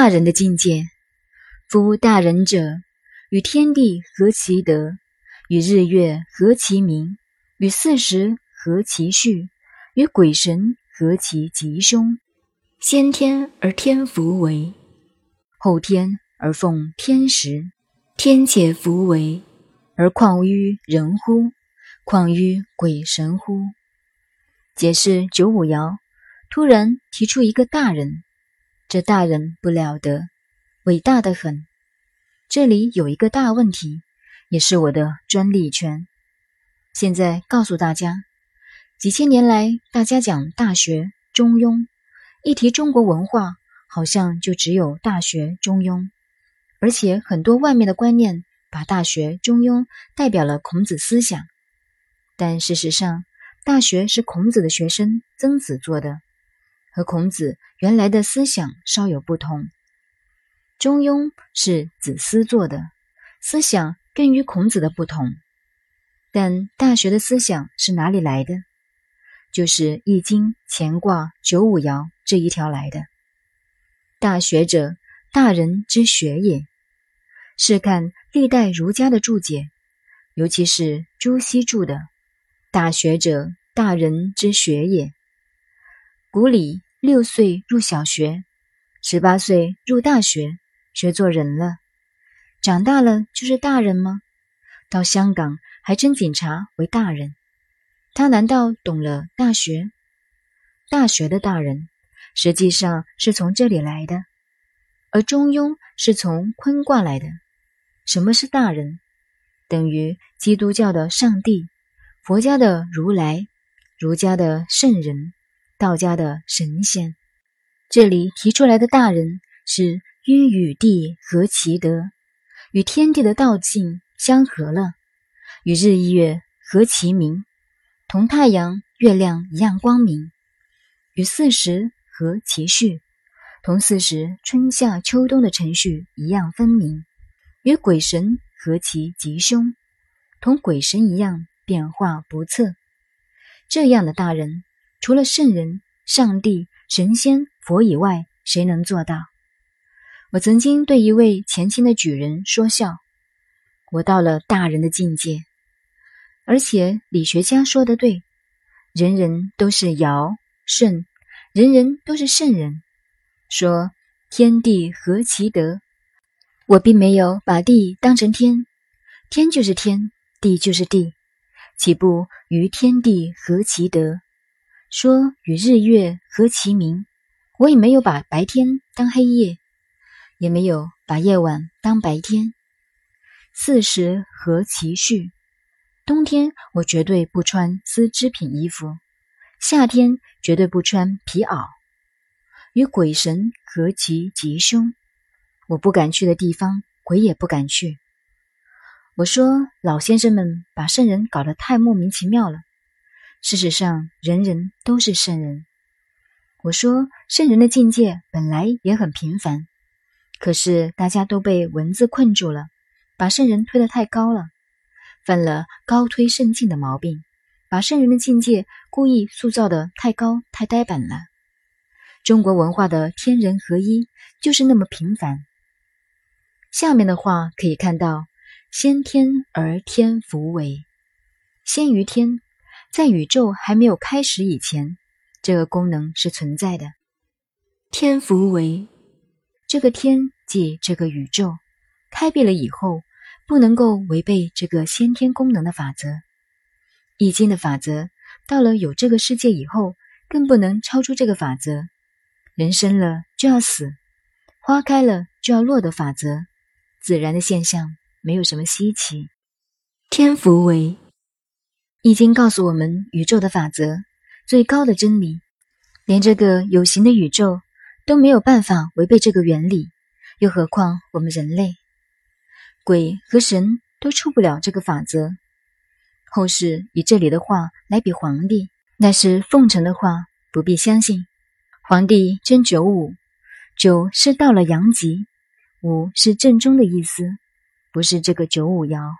大人的境界。夫大人者，与天地合其德，与日月合其明，与四时合其序，与鬼神合其吉凶。先天而天福为，后天而奉天时。天且福为，而况于人乎？况于鬼神乎？解释九五爻，突然提出一个大人，这大人不了得，伟大的很。这里有一个大问题，也是我的专利权。现在告诉大家，几千年来，大家讲《大学》《中庸》，一提中国文化，好像就只有《大学》《中庸》。而且很多外面的观念，把《大学》《中庸》代表了孔子思想，但事实上，《大学》是孔子的学生曾子做的，和孔子原来的思想稍有不同。《中庸》是子思做的，思想更与孔子的不同。但《大学》的思想是哪里来的？就是《易经》乾卦九五爻这一条来的。大学者，大人之学也。试看历代儒家的注解，尤其是朱熹注的《大学者，大人之学也》。古里六岁入小学，十八岁入大学，学做人了。长大了就是大人吗？到香港还称警察为大人，他难道懂了大学？大学的大人，实际上是从这里来的，而中庸是从坤卦来的。什么是大人？等于基督教的上帝，佛家的如来，儒家的圣人，道家的神仙。这里提出来的大人是与与地合其德，与天地的道境相合了，与日月合其明，同太阳、月亮一样光明；与四时合其序，同四时春夏秋冬的程序一样分明。与鬼神合其吉凶，同鬼神一样变化不测。这样的大人，除了圣人、上帝、神仙、佛以外，谁能做到？我曾经对一位前清的举人说笑：“我到了大人的境界。”而且理学家说的对，人人都是尧舜，人人都是圣人。说天地合其德。我并没有把地当成天，天就是天，地就是地，岂不与天地合其德？说与日月合其明，我也没有把白天当黑夜，也没有把夜晚当白天。四时合其序，冬天我绝对不穿丝织品衣服，夏天绝对不穿皮袄。与鬼神合其吉凶。我不敢去的地方，鬼也不敢去。我说老先生们把圣人搞得太莫名其妙了。事实上，人人都是圣人。我说圣人的境界本来也很平凡，可是大家都被文字困住了，把圣人推得太高了，犯了高推圣境的毛病，把圣人的境界故意塑造的太高太呆板了。中国文化的天人合一就是那么平凡。下面的话可以看到：“先天而天福为，先于天，在宇宙还没有开始以前，这个功能是存在的。天福为，这个天即这个宇宙，开辟了以后，不能够违背这个先天功能的法则。易经的法则，到了有这个世界以后，更不能超出这个法则。人生了就要死，花开了就要落的法则。”自然的现象没有什么稀奇。天福为易经告诉我们宇宙的法则，最高的真理，连这个有形的宇宙都没有办法违背这个原理，又何况我们人类？鬼和神都出不了这个法则。后世以这里的话来比皇帝，那是奉承的话，不必相信。皇帝真九五，九是到了阳极。五是正中的意思，不是这个九五爻。